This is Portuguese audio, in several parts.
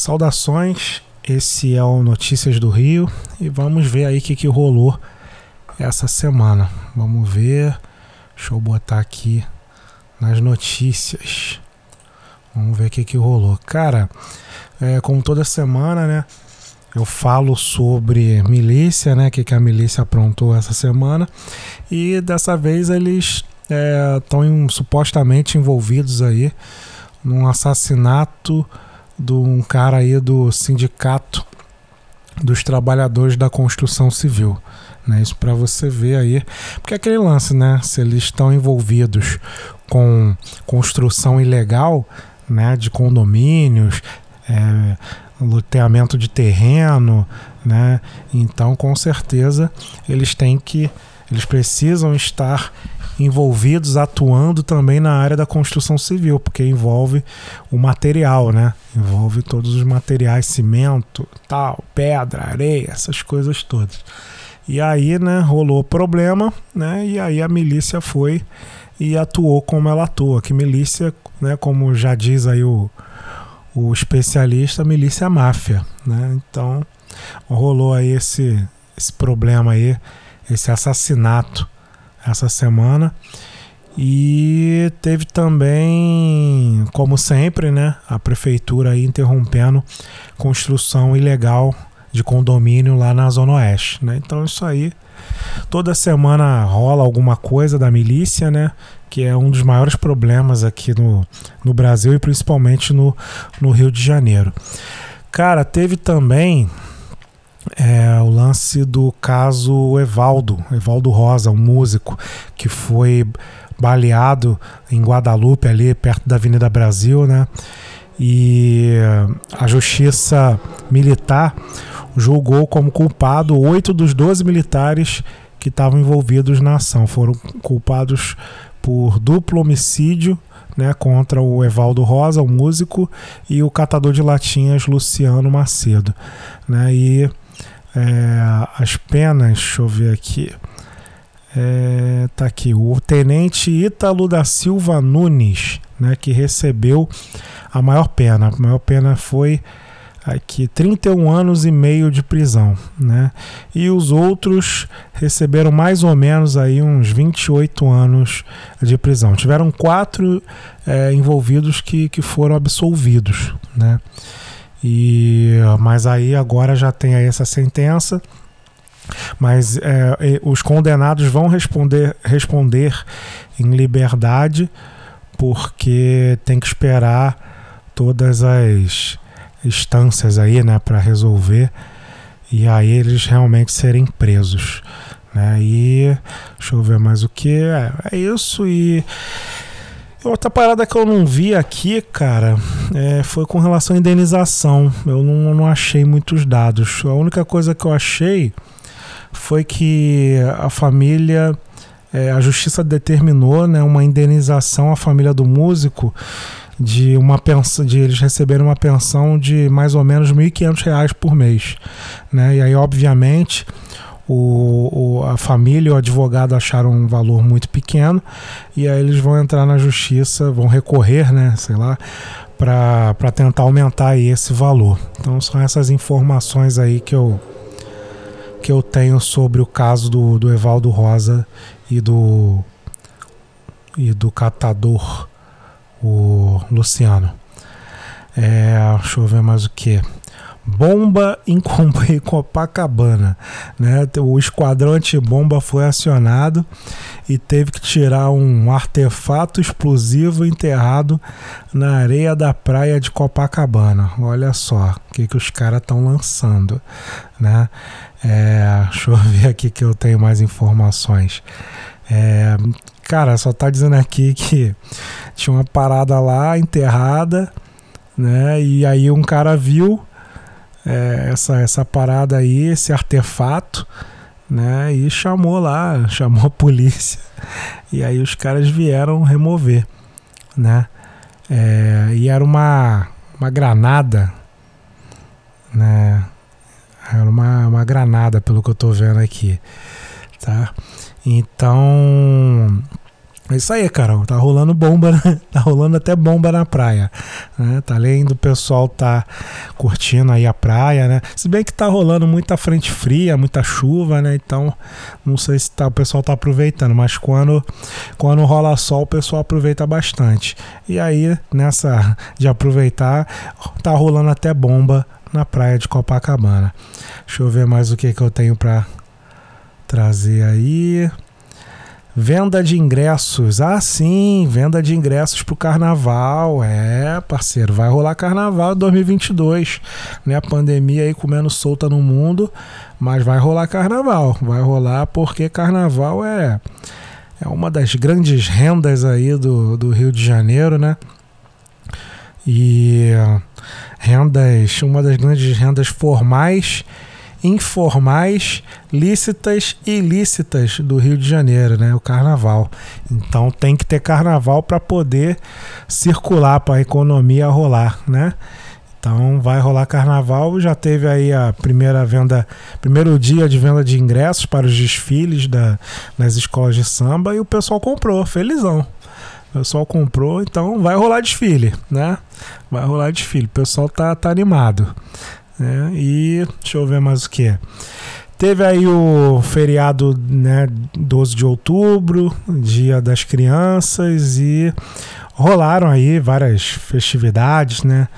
Saudações, esse é o Notícias do Rio e vamos ver aí o que, que rolou essa semana. Vamos ver, deixa eu botar aqui nas notícias. Vamos ver o que, que rolou. Cara, é, como toda semana, né? Eu falo sobre milícia, né? O que, que a milícia aprontou essa semana. E dessa vez eles estão é, supostamente envolvidos aí num assassinato de um cara aí do sindicato dos trabalhadores da construção civil. Né? Isso para você ver aí, porque é aquele lance, né? Se eles estão envolvidos com construção ilegal, né? De condomínios, é, loteamento de terreno, né? Então, com certeza, eles têm que, eles precisam estar envolvidos atuando também na área da construção civil, porque envolve o material, né? Envolve todos os materiais, cimento, tal, pedra, areia, essas coisas todas. E aí, né, rolou problema, né? E aí a milícia foi e atuou como ela atua. Que milícia, né, como já diz aí o, o especialista, milícia máfia, né? Então, rolou aí esse esse problema aí, esse assassinato essa semana. E teve também, como sempre, né, a prefeitura interrompendo construção ilegal de condomínio lá na Zona Oeste. Né? Então isso aí, toda semana rola alguma coisa da milícia, né? Que é um dos maiores problemas aqui no, no Brasil e principalmente no, no Rio de Janeiro. Cara, teve também é, o lance do caso Evaldo, Evaldo Rosa, um músico que foi baleado em Guadalupe, ali perto da Avenida Brasil, né? E a justiça militar julgou como culpado oito dos doze militares que estavam envolvidos na ação. Foram culpados por duplo homicídio né, contra o Evaldo Rosa, o músico, e o catador de latinhas Luciano Macedo. Né, e é, as penas, deixa eu ver aqui. É, tá aqui, o tenente Ítalo da Silva Nunes, né, que recebeu a maior pena. A maior pena foi aqui 31 anos e meio de prisão, né? E os outros receberam mais ou menos aí uns 28 anos de prisão. Tiveram quatro é, envolvidos que, que foram absolvidos, né? E, mas aí agora já tem aí essa sentença. Mas é, os condenados vão responder, responder em liberdade, porque tem que esperar todas as instâncias aí, né, para resolver e aí eles realmente serem presos, né? E deixa eu ver mais o que é, é isso e Outra parada que eu não vi aqui, cara, é, foi com relação à indenização. Eu não, não achei muitos dados. A única coisa que eu achei foi que a família, é, a justiça determinou né, uma indenização à família do músico de uma pensão, de eles receberem uma pensão de mais ou menos R$ 1.500 por mês. Né? E aí, obviamente, o, o, a família e o advogado acharam um valor muito pequeno e aí eles vão entrar na justiça, vão recorrer, né, sei lá, para tentar aumentar esse valor. Então são essas informações aí que eu que eu tenho sobre o caso do, do Evaldo Rosa e do e do catador o Luciano. É, deixa eu ver mais o que. Bomba em Copacabana. Né? O esquadrão antibomba foi acionado e teve que tirar um artefato explosivo enterrado na areia da praia de Copacabana. Olha só o que, que os caras estão lançando. Né? É, deixa eu ver aqui que eu tenho mais informações. É, cara, só tá dizendo aqui que tinha uma parada lá enterrada, né? E aí um cara viu é, essa, essa parada aí, esse artefato, né? E chamou lá, chamou a polícia. E aí os caras vieram remover, né? É, e era uma, uma granada, né? Era uma, uma granada, pelo que eu tô vendo aqui, tá? Então, É isso aí, Carol. Tá rolando bomba, né? tá rolando até bomba na praia. Né? Tá além do pessoal tá curtindo aí a praia, né? Se bem que tá rolando muita frente fria, muita chuva, né? Então, não sei se tá, o pessoal tá aproveitando, mas quando, quando rola sol, o pessoal aproveita bastante. E aí, nessa de aproveitar, tá rolando até bomba na praia de Copacabana. Deixa eu ver mais o que, que eu tenho para trazer aí. Venda de ingressos. Ah, sim, venda de ingressos para o carnaval. É, parceiro, vai rolar carnaval 2022. Né? A pandemia aí comendo solta no mundo, mas vai rolar carnaval. Vai rolar porque carnaval é, é uma das grandes rendas aí do, do Rio de Janeiro, né? E rendas, uma das grandes rendas formais informais, lícitas e ilícitas do Rio de Janeiro, né? O carnaval. Então tem que ter carnaval para poder circular, para a economia rolar, né? Então vai rolar carnaval, já teve aí a primeira venda, primeiro dia de venda de ingressos para os desfiles da, das escolas de samba e o pessoal comprou, felizão. O pessoal comprou, então vai rolar desfile, né? Vai rolar desfile. O pessoal tá, tá animado. Né? E deixa eu ver mais o que. Teve aí o feriado, né, 12 de outubro, Dia das Crianças, e rolaram aí várias festividades, né?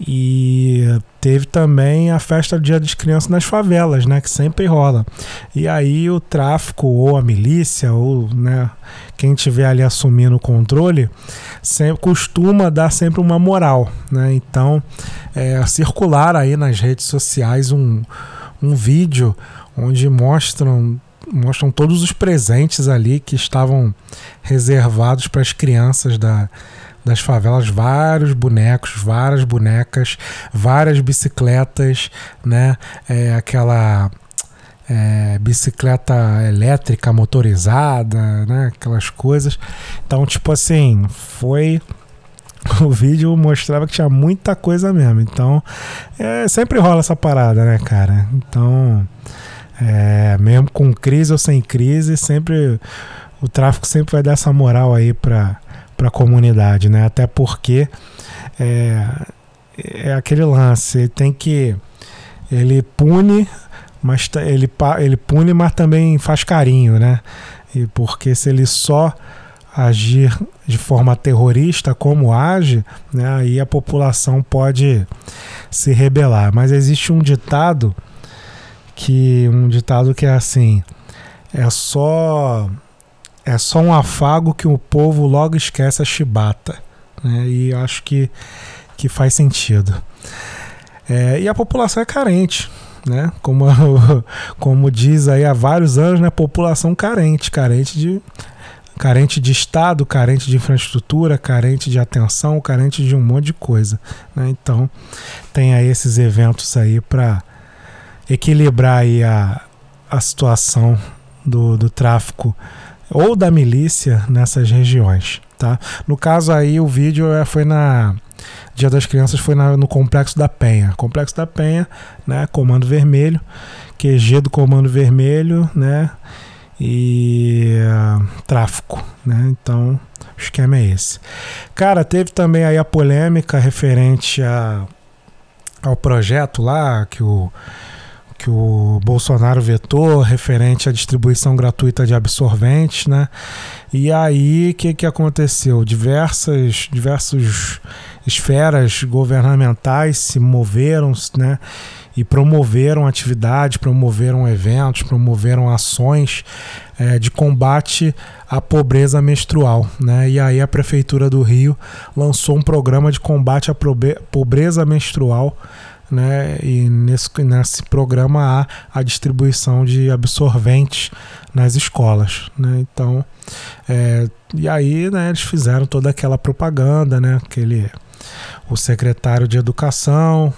E teve também a festa do Dia das Crianças nas favelas, né, que sempre rola. E aí o tráfico ou a milícia ou, né, quem tiver ali assumindo o controle, sempre costuma dar sempre uma moral, né? Então, é, circular aí nas redes sociais um, um vídeo onde mostram mostram todos os presentes ali que estavam reservados para as crianças da das favelas vários bonecos, várias bonecas, várias bicicletas, né? É, aquela é, bicicleta elétrica motorizada, né? Aquelas coisas. Então, tipo assim, foi o vídeo mostrava que tinha muita coisa mesmo. Então, é, sempre rola essa parada, né, cara? Então, é, mesmo com crise ou sem crise, sempre o tráfico sempre vai dar essa moral aí para para a comunidade, né? Até porque é, é aquele lance, ele tem que ele pune, mas ele, ele pune, mas também faz carinho, né? E porque se ele só agir de forma terrorista como age, né, aí a população pode se rebelar. Mas existe um ditado que um ditado que é assim, é só é só um afago que o povo logo esquece a chibata. Né? E acho que, que faz sentido. É, e a população é carente. Né? Como, como diz aí há vários anos, né? população carente, carente de, carente de Estado, carente de infraestrutura, carente de atenção, carente de um monte de coisa. Né? Então, tem aí esses eventos aí para equilibrar aí a, a situação do, do tráfico ou da milícia nessas regiões. Tá? No caso aí, o vídeo é, foi na. Dia das Crianças foi na, no Complexo da Penha. Complexo da Penha, né? Comando Vermelho, QG do Comando Vermelho, né? E uh, tráfico, né? Então, o esquema é esse. Cara, teve também aí a polêmica referente a, ao projeto lá que o que o Bolsonaro vetou referente à distribuição gratuita de absorventes, né? E aí, o que, que aconteceu? Diversas, diversas esferas governamentais se moveram, né? E promoveram atividades, promoveram eventos, promoveram ações é, de combate à pobreza menstrual. Né? E aí a Prefeitura do Rio lançou um programa de combate à pobreza menstrual né? E nesse, nesse programa há a distribuição de absorventes nas escolas, né? Então, é, e aí, né? Eles fizeram toda aquela propaganda, né? Aquele, o secretário de educação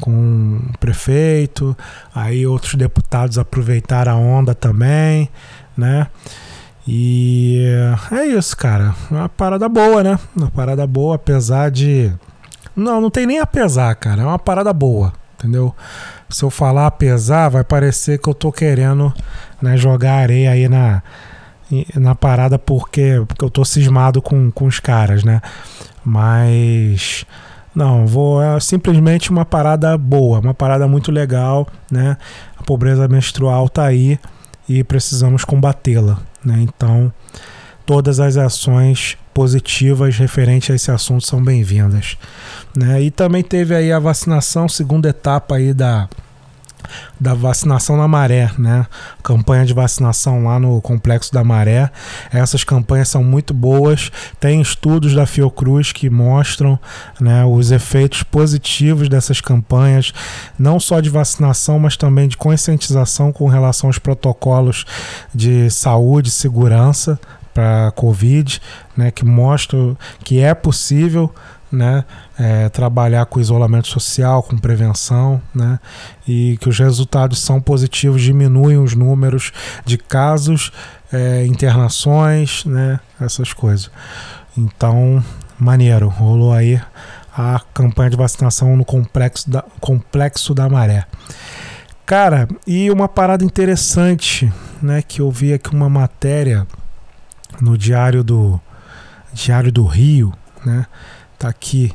com o prefeito, aí outros deputados aproveitaram a onda também, né? E é isso, cara. Uma parada boa, né? Uma parada boa, apesar de não, não tem nem a pesar, cara. É uma parada boa, entendeu? Se eu falar pesar, vai parecer que eu tô querendo né, jogar areia aí na. na parada porque, porque eu tô cismado com, com os caras, né? Mas não, vou é simplesmente uma parada boa, uma parada muito legal, né? A pobreza menstrual tá aí e precisamos combatê-la, né? Então, todas as ações positivas referentes a esse assunto são bem-vindas, né? E também teve aí a vacinação, segunda etapa aí da da vacinação na Maré, né? Campanha de vacinação lá no Complexo da Maré. Essas campanhas são muito boas. Tem estudos da Fiocruz que mostram né, os efeitos positivos dessas campanhas, não só de vacinação, mas também de conscientização com relação aos protocolos de saúde e segurança para Covid, né, que mostram que é possível né? É, trabalhar com isolamento social, com prevenção, né? E que os resultados são positivos, diminuem os números de casos, é, internações, né? Essas coisas. Então, maneiro, rolou aí a campanha de vacinação no complexo da, complexo da Maré. Cara, e uma parada interessante, né? Que eu vi aqui uma matéria no Diário do Diário do Rio, né? Tá aqui.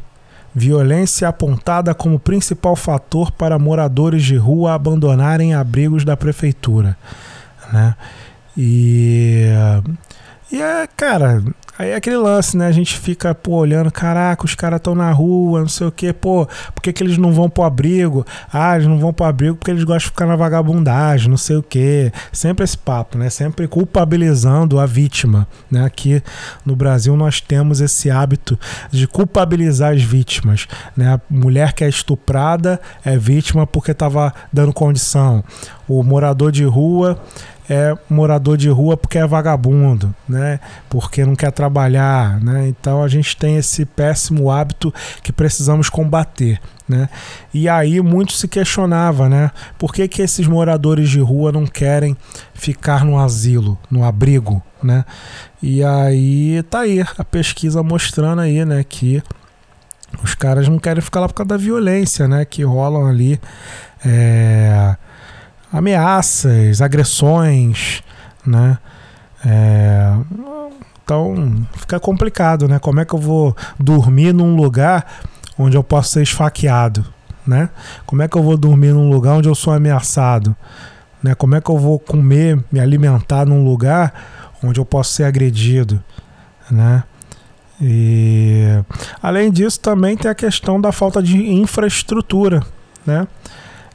Violência apontada como principal fator para moradores de rua abandonarem abrigos da prefeitura, né? E e é, cara, Aí é aquele lance, né? A gente fica, pô, olhando, caraca, os caras estão na rua, não sei o quê, pô, por que, que eles não vão pro abrigo? Ah, eles não vão pro abrigo porque eles gostam de ficar na vagabundagem, não sei o quê. Sempre esse papo, né? Sempre culpabilizando a vítima, né? Aqui no Brasil nós temos esse hábito de culpabilizar as vítimas, né? A mulher que é estuprada é vítima porque estava dando condição. O morador de rua é morador de rua porque é vagabundo, né? Porque não quer trabalhar, né? Então a gente tem esse péssimo hábito que precisamos combater, né? E aí muito se questionava, né? Por que, que esses moradores de rua não querem ficar no asilo, no abrigo, né? E aí tá aí a pesquisa mostrando aí, né, que os caras não querem ficar lá por causa da violência, né, que rolam ali é, ameaças, agressões, né? É, então fica complicado, né? Como é que eu vou dormir num lugar onde eu posso ser esfaqueado, né? Como é que eu vou dormir num lugar onde eu sou ameaçado, né? Como é que eu vou comer, me alimentar num lugar onde eu posso ser agredido, né? E além disso também tem a questão da falta de infraestrutura, né?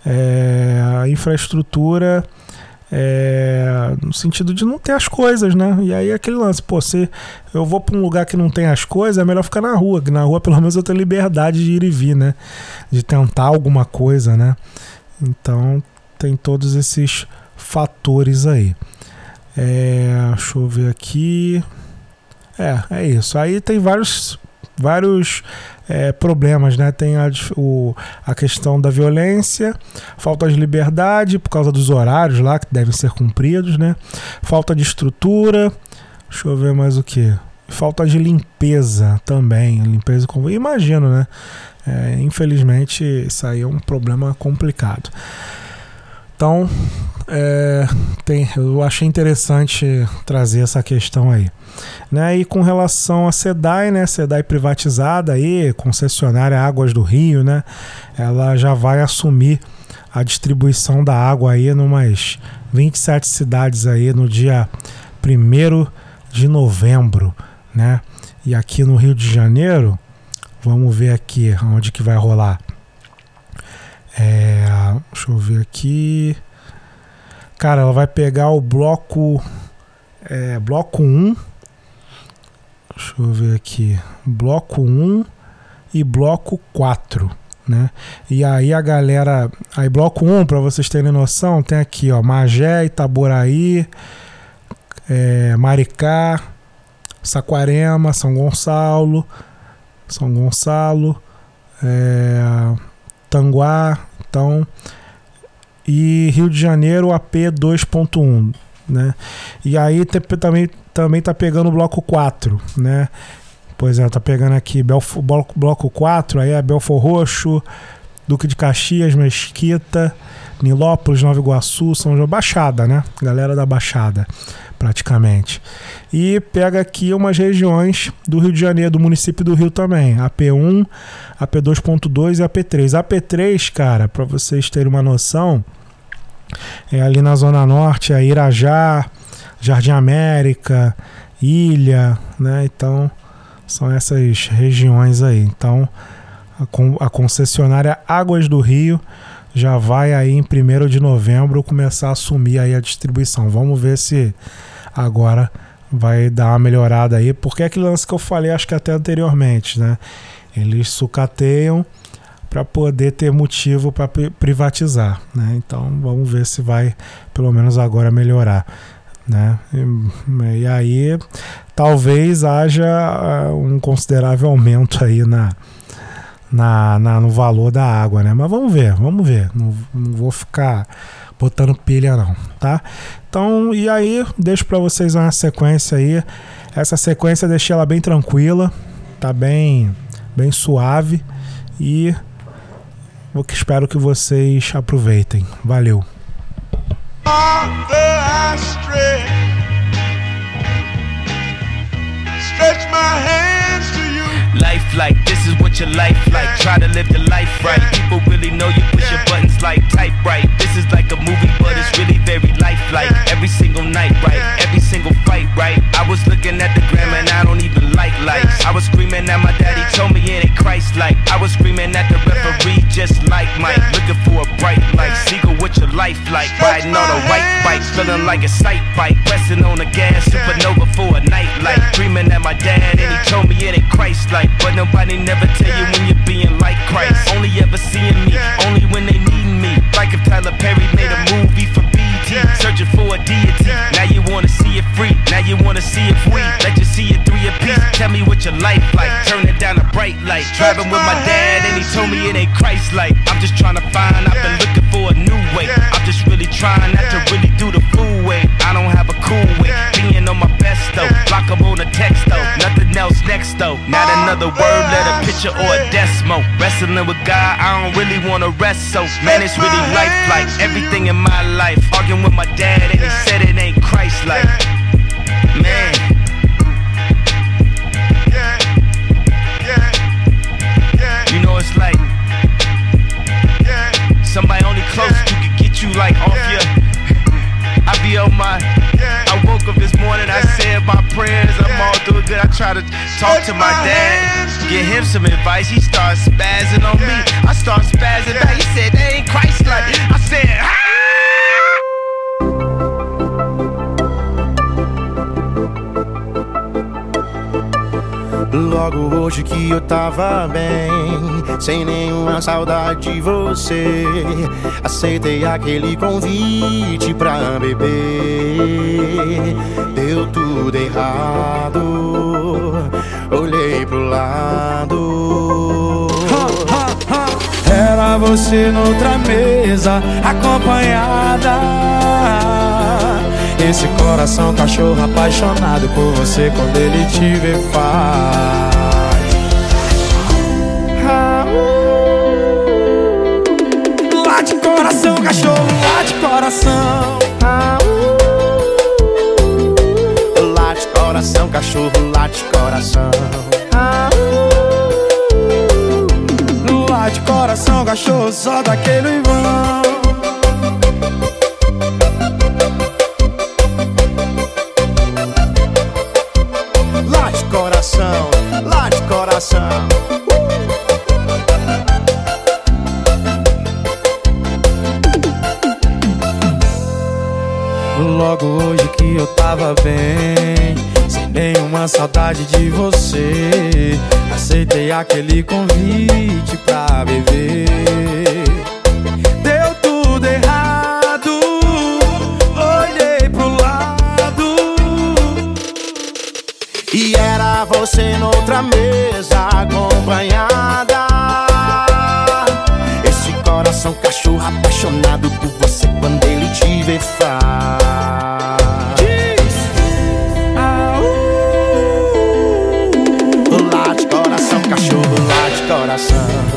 É, a infraestrutura é, no sentido de não ter as coisas, né? E aí aquele lance, pô, se eu vou para um lugar que não tem as coisas, é melhor ficar na rua, que na rua pelo menos eu tenho liberdade de ir e vir, né? De tentar alguma coisa, né? Então tem todos esses fatores aí. É, deixa eu ver aqui. É, é isso. Aí tem vários vários é, problemas, né? Tem a, o, a questão da violência, falta de liberdade por causa dos horários lá que devem ser cumpridos, né? Falta de estrutura, deixa eu ver mais o que. Falta de limpeza também, limpeza com imagino, né? É, infelizmente isso aí é um problema complicado. Então, é, tem, eu achei interessante trazer essa questão aí. Né? E com relação a SEDAI, né? SEDAI privatizada aí, concessionária Águas do Rio, né? Ela já vai assumir a distribuição da água aí numas 27 cidades aí no dia 1 de novembro, né? E aqui no Rio de Janeiro, vamos ver aqui onde que vai rolar. É, deixa eu ver aqui. Cara, ela vai pegar o bloco é, bloco 1. Deixa eu ver aqui. Bloco 1 e bloco 4. Né? E aí a galera. Aí bloco 1, para vocês terem noção, tem aqui, ó, Magé, Itaboraí, é, Maricá, Saquarema, São Gonçalo, São Gonçalo, é, Tanguá, então, e Rio de Janeiro AP 2.1, né? E aí também também tá pegando o bloco 4, né? Pois é, tá pegando aqui Belfo, bloco, bloco 4, aí é Belfor Roxo, Duque de Caxias, Mesquita, Nilópolis, Nova Iguaçu, São João, Baixada, né? Galera da Baixada. Praticamente. E pega aqui umas regiões do Rio de Janeiro, do município do Rio também, AP1, AP2.2 e AP3. AP3, cara, para vocês terem uma noção, é ali na zona norte, é Irajá, Jardim América, Ilha, né? Então, são essas regiões aí. Então, a, a concessionária Águas do Rio já vai aí em 1 de novembro começar a assumir aí a distribuição. Vamos ver se agora vai dar uma melhorada aí, porque é aquele lance que eu falei, acho que até anteriormente, né? Eles sucateiam para poder ter motivo para privatizar, né? Então vamos ver se vai pelo menos agora melhorar, né? E, e aí talvez haja uh, um considerável aumento aí na, na, na, no valor da água, né? Mas vamos ver, vamos ver. Não, não vou ficar botando pilha não, tá? Então, e aí, deixo para vocês uma sequência aí. Essa sequência deixei ela bem tranquila, tá bem, bem suave e espero que vocês aproveitem. Valeu. Stretch my you. Life like this is what your life like. Try to live the life right. People really know you push your buttons like type right. This is like a movie, but it's really very lifelike. Every single night, right? Every single fight, right? I was looking at the gram and I don't even like lights. I was screaming at my daddy, told me it ain't Christ like. I was screaming at the referee, just like Mike. Looking for a bright light. Seagull, what your life like? Riding on a white bike, feeling like a sight bike. Pressing on the gas, supernova for a night light. Dreaming at my dad and he told me it ain't Christ like. But nobody never tell you when you're being like Christ. Only ever seeing me, only when they need me. Like if Tyler Perry made a movie for BT, searching for a deity. Now you wanna see it free, now you wanna see it free. Let you see it three a piece. Tell me what your life like. Turn it down a bright light. Driving with my dad and he told me it ain't Christ like. I'm just trying to find, I've been looking for a new way. I'm just really trying not to really do the fool way. I don't have a cool way. Being on my best though. Block up on a text though. Nothing else next though. Not another word, let a picture or a decimal. Wrestling with God, I don't really wanna rest so. Man, it's really life like everything in my life. Arguing with my dad and he said it ain't Christ like. Man. You know it's like somebody only close you could get you like off your. I be on my. I woke up this morning, I said my prayers, I'm all doing good. I try to talk to my dad, get him some advice. He starts spazzing on me. I start spazzing back. He said, they ain't Christ like. I said, ah! Logo hoje que eu tava bem, sem nenhuma saudade de você. Aceitei aquele convite pra beber. Deu tudo errado, olhei pro lado. Era você noutra mesa, acompanhada. Esse coração cachorro apaixonado por você quando ele te vê faz. Lá de coração, cachorro, lá de coração. Lá de coração, cachorro, lá de coração. Lá de coração, cachorro, só daquele vão. Coração. Logo hoje que eu tava bem, sem nenhuma saudade de você. Aceitei aquele convite pra beber. Cachorro, lá de coração.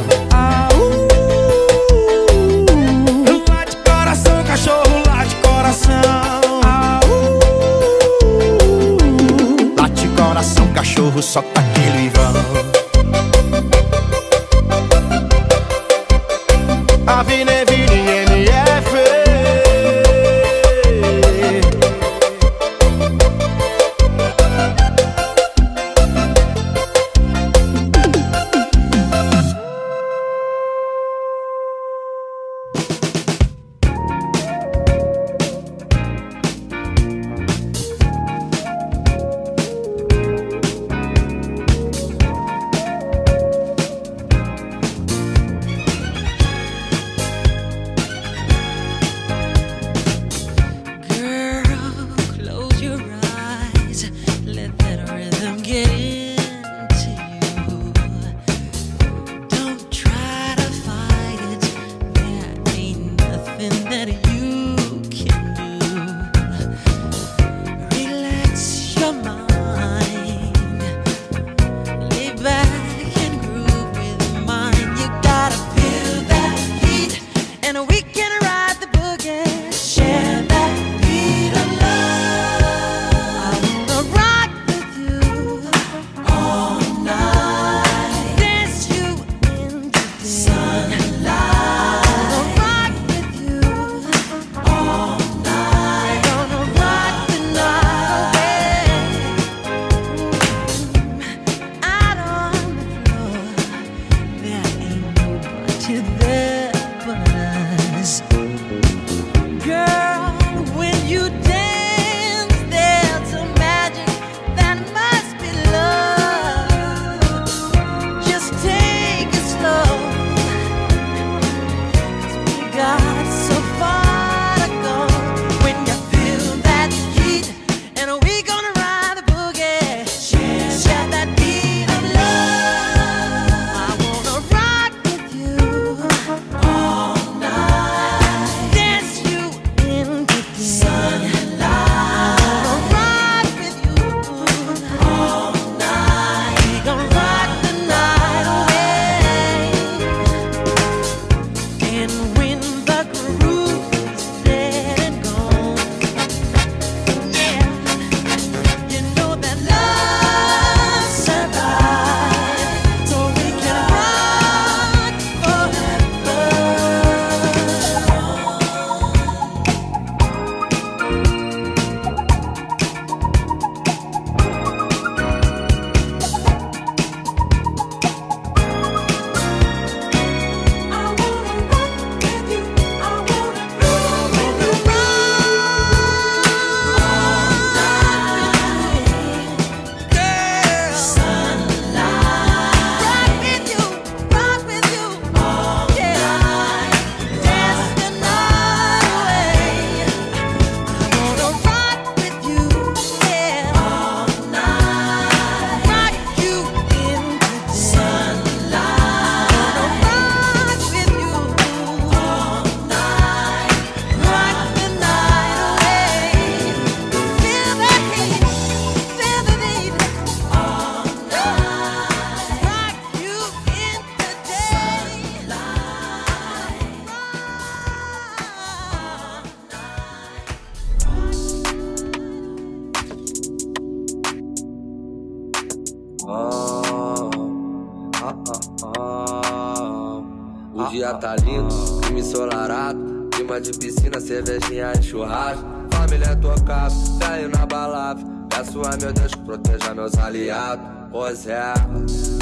É,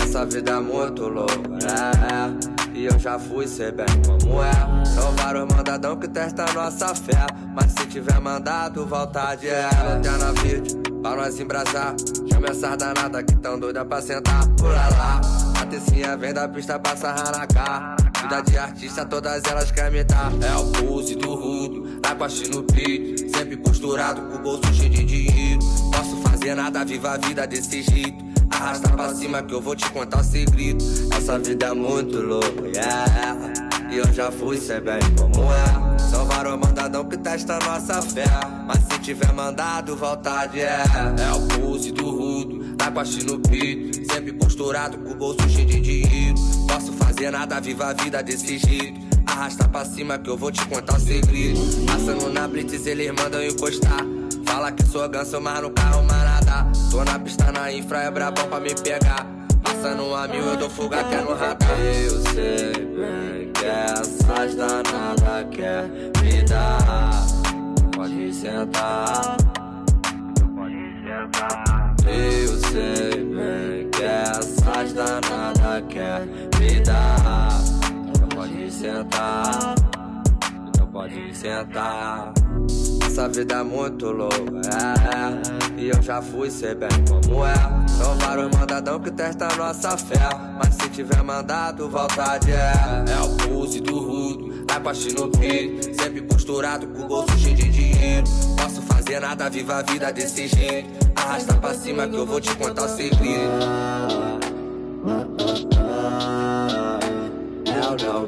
essa vida é muito louca, é, é. E eu já fui, sei bem como é. São vários mandadão que testam nossa fé. Mas se tiver mandado, vontade é. Lanterna verde, pra nós embrasar. Chama essa danada que tão doida pra sentar. Pula lá, a tecinha vem da pista pra sarrar na cara. Vida de artista, todas elas querem me dar. É o pulse do rudo, na costa no peito. Sempre posturado com o bolso cheio de dinheiro. Posso fazer nada, viva a vida desse jeito. Arrasta pra cima que eu vou te contar segredo. Essa vida é muito louca, yeah. E eu já fui, sei bem como é. São vários mandadão que testa nossa fé. Mas se tiver mandado, vontade é. É o pulse do rudo, na costa no peito. Sempre posturado com o bolso cheio de dinheiro. Posso fazer nada, viva a vida desse jeito. Arrasta pra cima que eu vou te contar o segredo. Passando na blitz, eles mandam encostar. Fala que sou ganso, mas no carro radar. Tô na pista, na infra, é brabão pra me pegar. Passando a mil, eu dou fuga até no radar. Eu sei bem que essas danadas quer me dar. Pode sentar. Pode sentar. Eu sei bem que essas danadas quer me dar. Pode sentar. Pode sentar. Essa vida é muito louca, é, é. E eu já fui, sei bem como é. São vários mandadão que testam nossa fé. Mas se tiver mandado, vontade é. É o pulse do rudo, vai no Sempre posturado com o bolso cheio de dinheiro. Posso fazer nada, viva a vida desse jeito. Arrasta pra cima que eu vou te contar o segredo. É o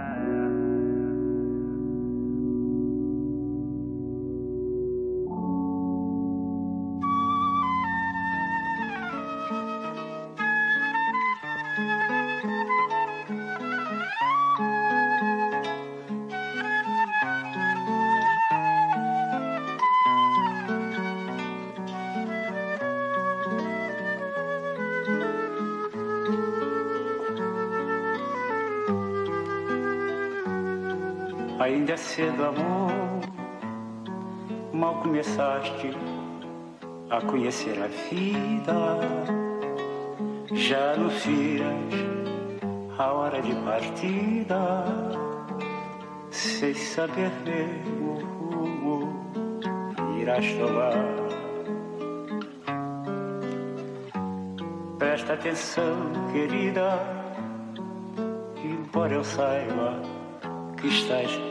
Ainda é cedo, amor, mal começaste a conhecer a vida. Já anuncias a hora de partida, sem saber mesmo o rumo irás tomar. Presta atenção, querida, embora eu saiba que estás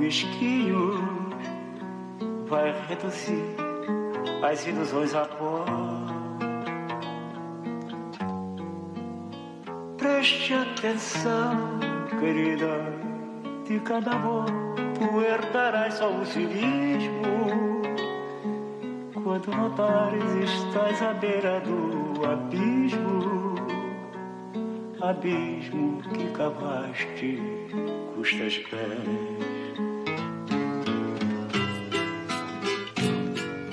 mesquinho vai reduzir as ilusões a pó. Preste atenção, querida, de cada amor tu herdarás só o cinismo. Quando notares estás à beira do abismo, abismo que cavaste custas pés.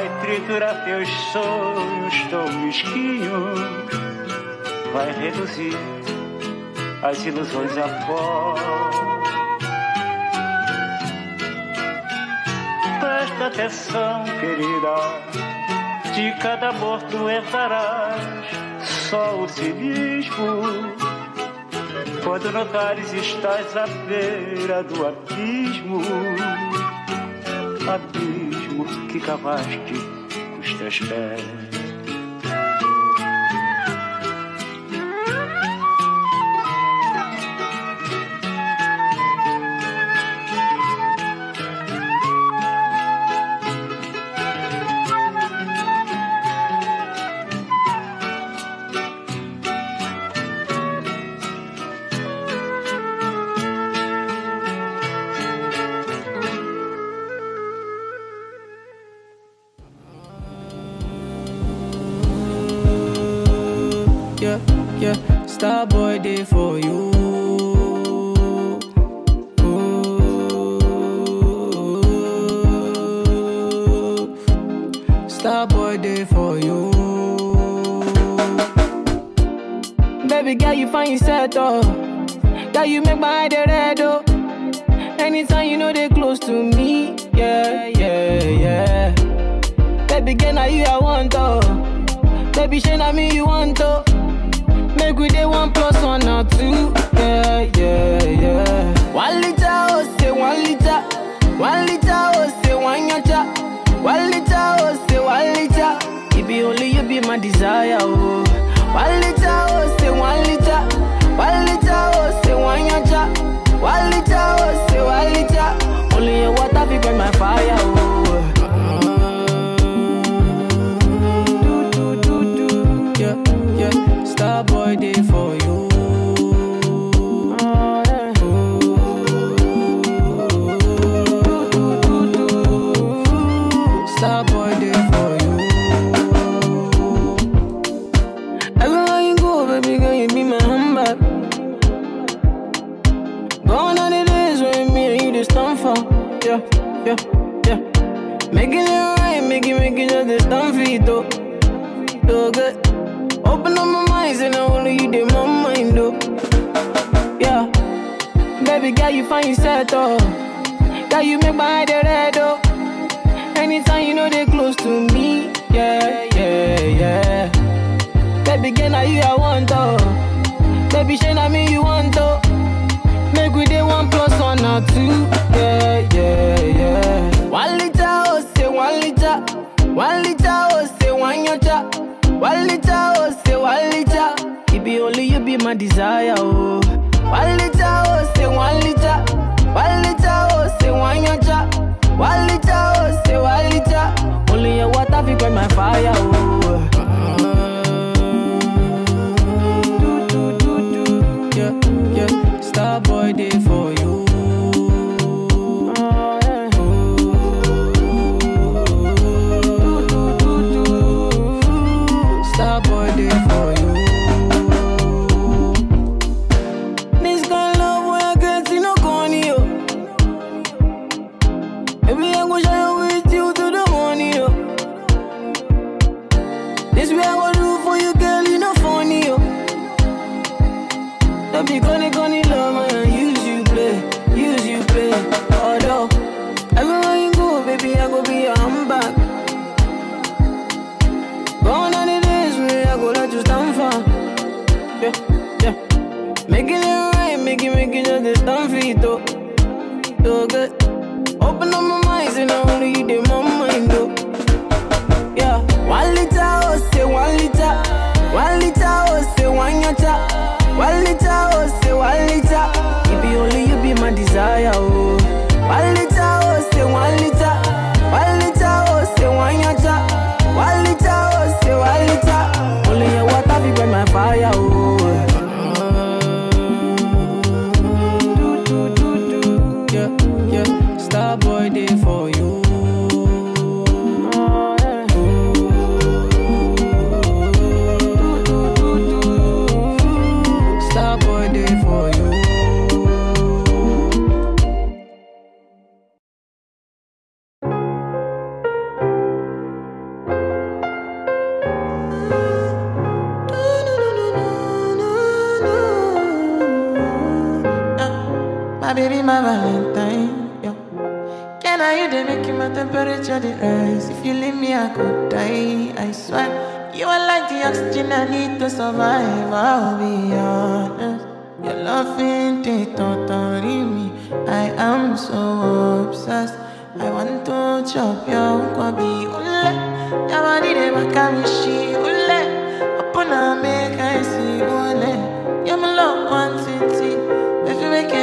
vai triturar teus sonhos tão mesquinhos vai reduzir as ilusões a pó. Presta atenção, querida, de cada amor tu herdarás só o cinismo. Quando notares estás à beira do abismo, abismo que cavaste com os teus pés. This way I go do for you, girl, you know funny, yo. Don't be gonna gonna love, man. Use you play, use you play. Oh no! everywhere you go, baby, I go be your handbag. Gone are the days we I go let you stand for. Yeah, yeah. Making it right, making, making just the stand for you, though. So good. Open up my mind. One liter, oh say one liter. If you only you be my desire, oh. One liter, oh say one liter. One liter, oh say one yacha. One liter, oh say one liter. Only your water be burn my fire, oh. baby, my Valentine. Yo. Can I you they make my temperature rise? If you leave me, I could die. I swear, you are like the oxygen I need to survive. I'll be honest. Your love ain't it totally me. I am so obsessed. I want to chop your kwabi ule. Your body they make me she ule. Upon a me.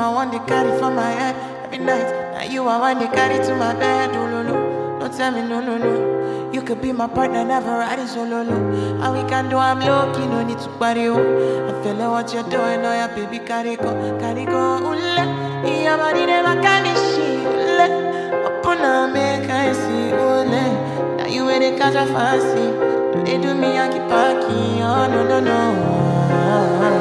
I want to carry for my head every night. Now you are want to carry to my bed. Oh, lolo. Don't tell me no, no, no. You could be my partner, never riding solo. Low. All we can do, I'm lucky, no need to worry. Oh. I feel like what you're doing, oh yeah, baby, carry go, carry go. Ule, your body never can she. Ule, upon a make I see. Ule, now you ain't a catch a fancy. They do me, I keep parking. Oh no, no, no.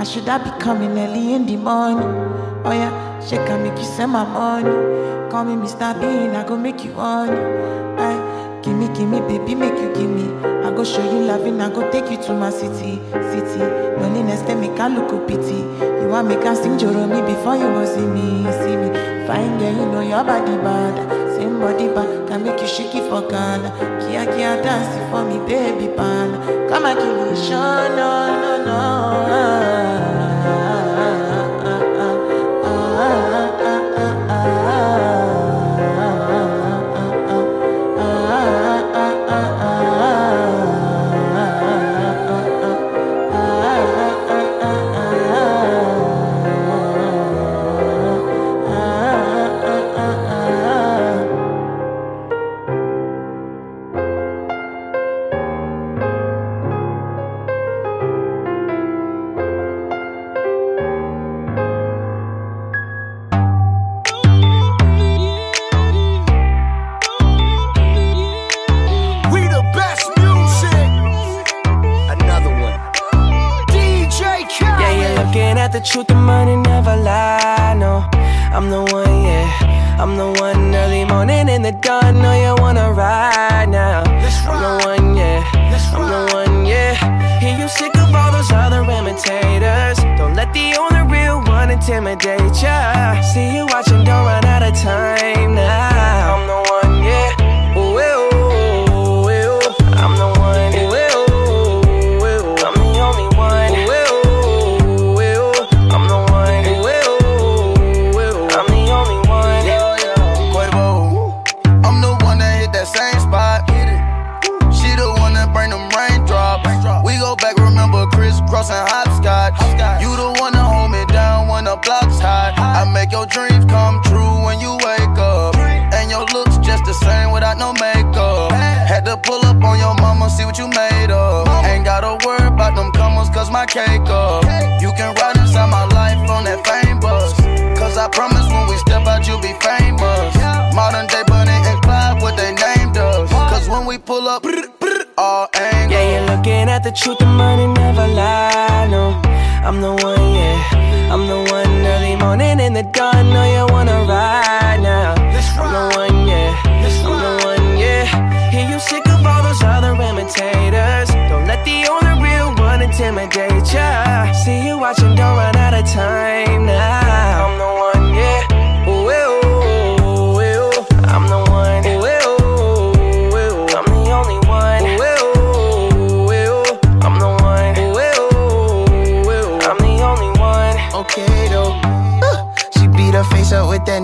Why should I be coming early in the morning? Oh yeah, she can make you send my money. Call me Mr. Bean, I go make you honey. Eh, Aye, gimme, gimme, baby, make you gimme. I go show you loving, I go take you to my city, city. Loneliness, they make I look pity. You want me can sing Joromi before you go see me, see me. Fine girl, you know your body bad. Same body bad, can make you shake it for Ghana. Kia kia dance it for me, baby pan. Come and give me show, no, no, no. Pull up,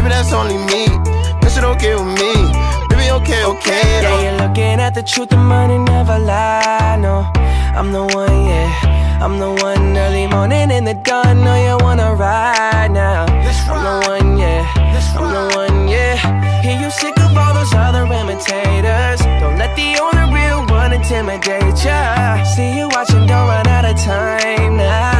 Baby, that's only me. Shit okay with me. Baby, okay, okay Yeah, you're looking at the truth, the money never lie. No, I'm the one, yeah. I'm the one early morning in the dawn. Know you wanna ride now. I'm the one, yeah. I'm the one, yeah. Hear you sick of all those other imitators. Don't let the only real one intimidate ya. See you watching, don't run out of time now.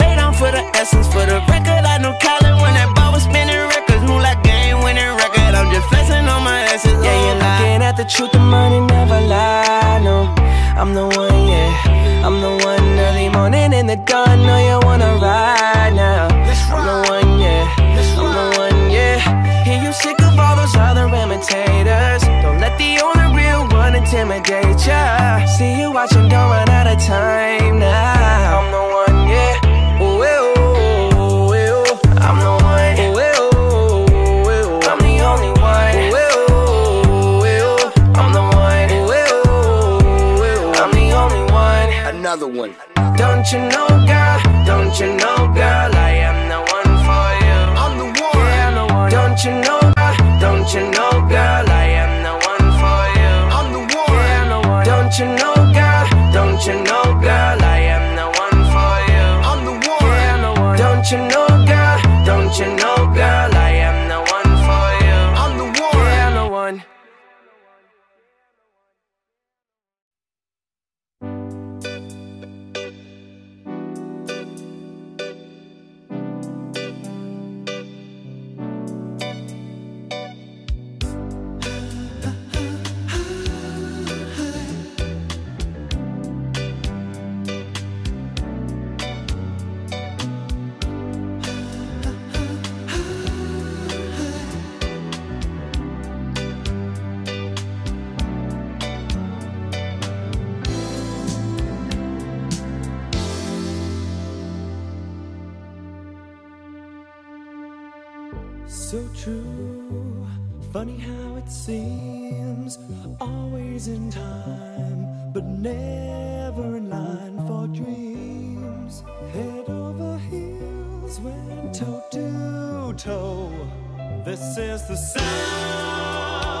for the essence. For the record, I know Colin when that ball was spinning records. Move like game winning record. I'm just flexing on my essence. Yeah, you're looking at the truth, the money never lie. No, I'm the one, yeah. I'm the one early morning in the dawn. Know you wanna ride now. I'm the one, yeah. I'm the one, yeah. Hear you sick of all those other imitators. Don't let the only real one intimidate you know, Head over heels, went toe to toe. This is the sound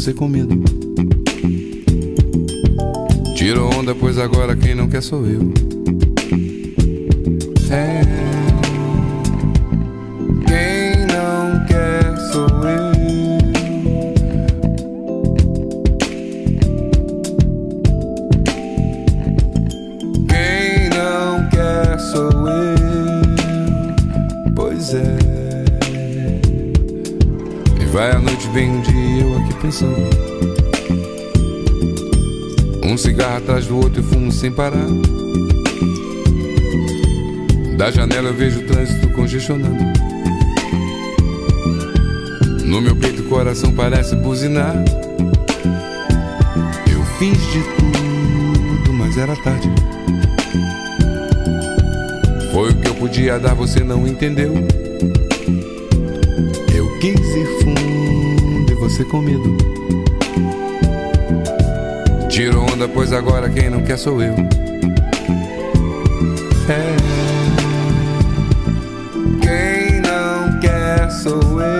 você com medo. Tirou onda, pois agora quem não quer sou eu. É. sem parar. Da janela eu vejo o trânsito congestionando. No meu peito o coração parece buzinar. Eu fiz de tudo, mas era tarde. Foi o que eu podia dar, você não entendeu. Eu quis ir fundo e você com medo. Tiro onda, pois agora quem não quer sou eu. É. Quem não quer sou eu.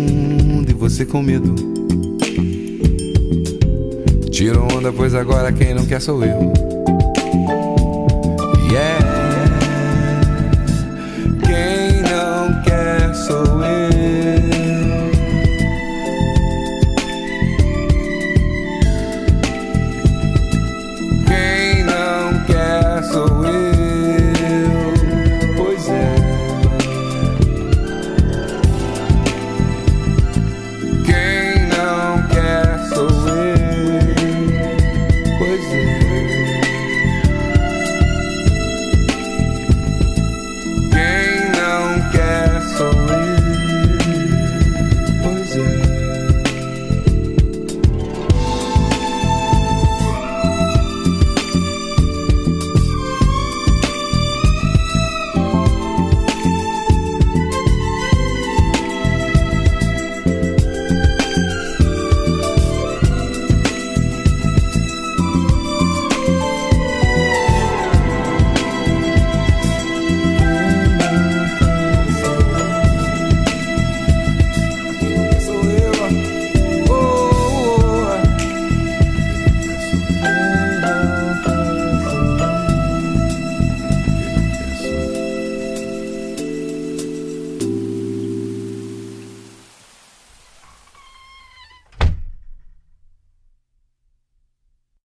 você com medo. Tirou onda, pois agora quem não quer sou eu.